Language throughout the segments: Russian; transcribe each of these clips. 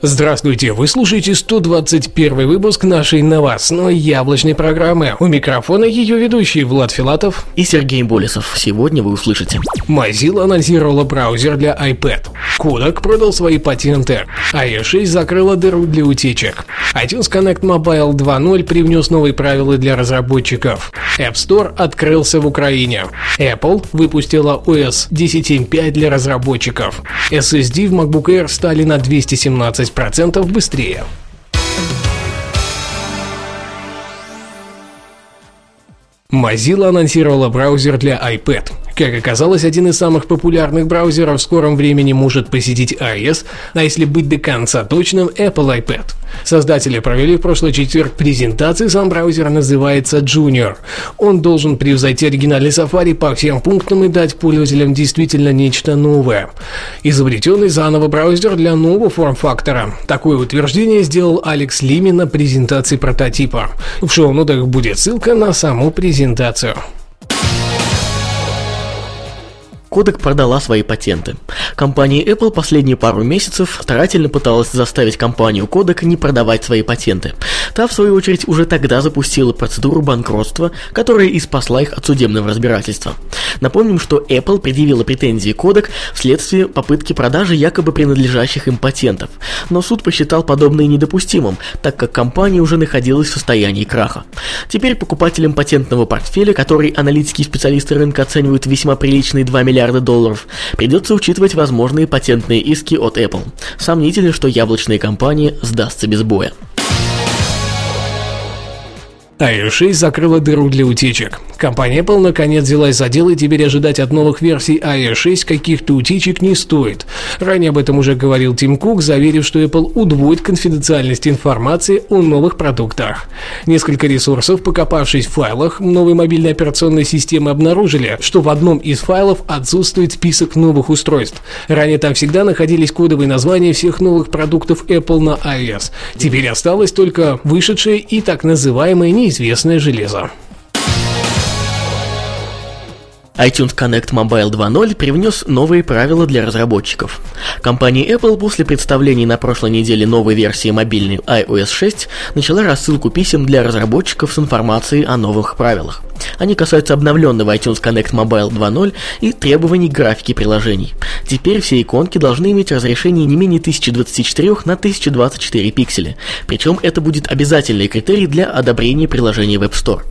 Здравствуйте, вы слушаете 121 выпуск нашей новостной яблочной программы. У микрофона ее ведущий Влад Филатов и Сергей Болесов. Сегодня вы услышите. Mozilla анонсировала браузер для iPad. Kodak продал свои патенты. iOS 6 закрыла дыру для утечек. iTunes Connect Mobile 2.0 привнес новые правила для разработчиков. App Store открылся в Украине. Apple выпустила OS 10.5 для разработчиков. SSD в MacBook Air стали на 217 20% быстрее. Mozilla анонсировала браузер для iPad. Как оказалось, один из самых популярных браузеров в скором времени может посетить iOS, а если быть до конца точным, Apple iPad. Создатели провели в прошлый четверг презентации, сам браузер называется Junior. Он должен превзойти оригинальный Safari по всем пунктам и дать пользователям действительно нечто новое. Изобретенный заново браузер для нового форм-фактора. Такое утверждение сделал Алекс Лими на презентации прототипа. В шоу-нотах будет ссылка на саму презентацию. Kodak продала свои патенты. Компания Apple последние пару месяцев старательно пыталась заставить компанию Kodak не продавать свои патенты. Та, в свою очередь, уже тогда запустила процедуру банкротства, которая и спасла их от судебного разбирательства. Напомним, что Apple предъявила претензии Kodak вследствие попытки продажи якобы принадлежащих им патентов. Но суд посчитал подобное недопустимым, так как компания уже находилась в состоянии краха. Теперь покупателям патентного портфеля, который аналитики и специалисты рынка оценивают весьма приличные 2 миллиарда миллиарда долларов, придется учитывать возможные патентные иски от Apple. Сомнительно, что яблочная компания сдастся без боя iOS 6 закрыла дыру для утечек. Компания Apple наконец взялась за дело и теперь ожидать от новых версий iOS 6 каких-то утечек не стоит. Ранее об этом уже говорил Тим Кук, заверив, что Apple удвоит конфиденциальность информации о новых продуктах. Несколько ресурсов, покопавшись в файлах новой мобильной операционной системы, обнаружили, что в одном из файлов отсутствует список новых устройств. Ранее там всегда находились кодовые названия всех новых продуктов Apple на iOS. Теперь осталось только вышедшие и так называемые не неизвестное железо iTunes Connect Mobile 2.0 привнес новые правила для разработчиков. Компания Apple после представления на прошлой неделе новой версии мобильной iOS 6 начала рассылку писем для разработчиков с информацией о новых правилах. Они касаются обновленного iTunes Connect Mobile 2.0 и требований графики приложений. Теперь все иконки должны иметь разрешение не менее 1024 на 1024 пикселя. Причем это будет обязательный критерий для одобрения приложения в App Store.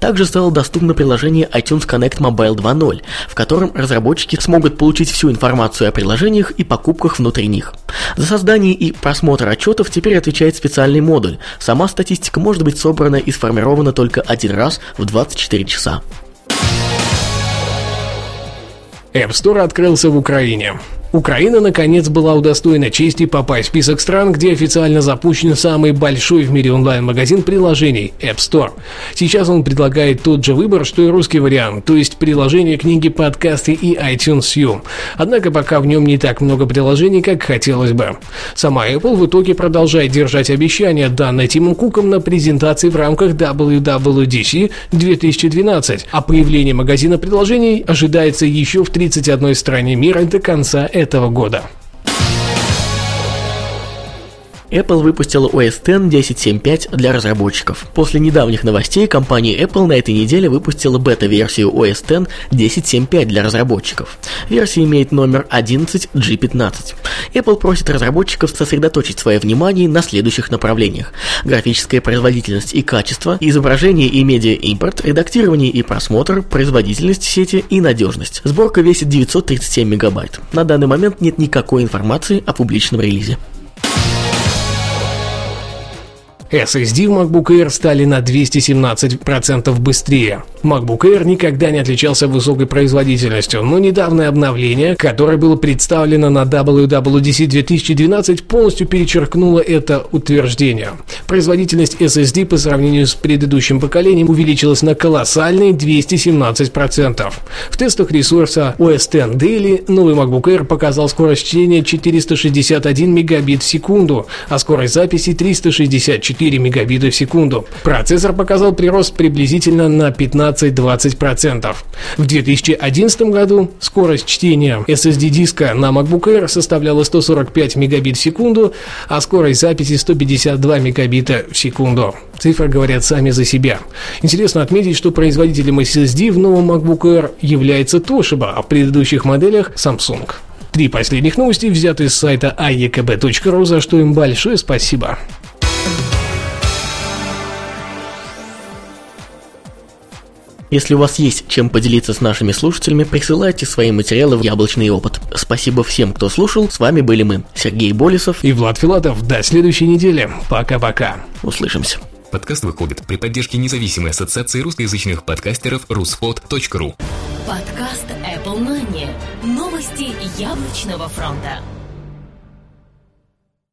Также стало доступно приложение iTunes Connect Mobile 2 2.0, в котором разработчики смогут получить всю информацию о приложениях и покупках внутри них. За создание и просмотр отчетов теперь отвечает специальный модуль. Сама статистика может быть собрана и сформирована только один раз в 24 часа. App Store открылся в Украине. Украина, наконец, была удостоена чести попасть в список стран, где официально запущен самый большой в мире онлайн-магазин приложений App Store. Сейчас он предлагает тот же выбор, что и русский вариант, то есть приложения, книги, подкасты и iTunes U. Однако пока в нем не так много приложений, как хотелось бы. Сама Apple в итоге продолжает держать обещания, данные Тимом Куком на презентации в рамках WWDC 2012, а появление магазина приложений ожидается еще в 31 стране мира до конца этого этого года. Apple выпустила OS X 10.7.5 для разработчиков. После недавних новостей компания Apple на этой неделе выпустила бета-версию OS X 10.7.5 для разработчиков. Версия имеет номер 11G15. Apple просит разработчиков сосредоточить свое внимание на следующих направлениях. Графическая производительность и качество, изображение и медиа-импорт, редактирование и просмотр, производительность сети и надежность. Сборка весит 937 мегабайт. На данный момент нет никакой информации о публичном релизе. SSD в MacBook Air стали на 217% быстрее. MacBook Air никогда не отличался высокой производительностью, но недавнее обновление, которое было представлено на WWDC 2012, полностью перечеркнуло это утверждение. Производительность SSD по сравнению с предыдущим поколением увеличилась на колоссальные 217%. В тестах ресурса OS X Daily новый MacBook Air показал скорость чтения 461 мегабит в секунду, а скорость записи 364 4 мегабита в секунду. Процессор показал прирост приблизительно на 15-20%. В 2011 году скорость чтения SSD диска на MacBook Air составляла 145 мегабит в секунду, а скорость записи 152 мегабита в секунду. Цифры говорят сами за себя. Интересно отметить, что производителем SSD в новом MacBook Air является Toshiba, а в предыдущих моделях Samsung. Три последних новости взяты с сайта aekb.ru, за что им большое спасибо. Если у вас есть чем поделиться с нашими слушателями, присылайте свои материалы в Яблочный опыт. Спасибо всем, кто слушал. С вами были мы, Сергей Болесов и Влад Филатов. До следующей недели. Пока-пока. Услышимся. Подкаст выходит при поддержке независимой ассоциации русскоязычных подкастеров ruspod.ru Подкаст Apple Money. Новости яблочного фронта.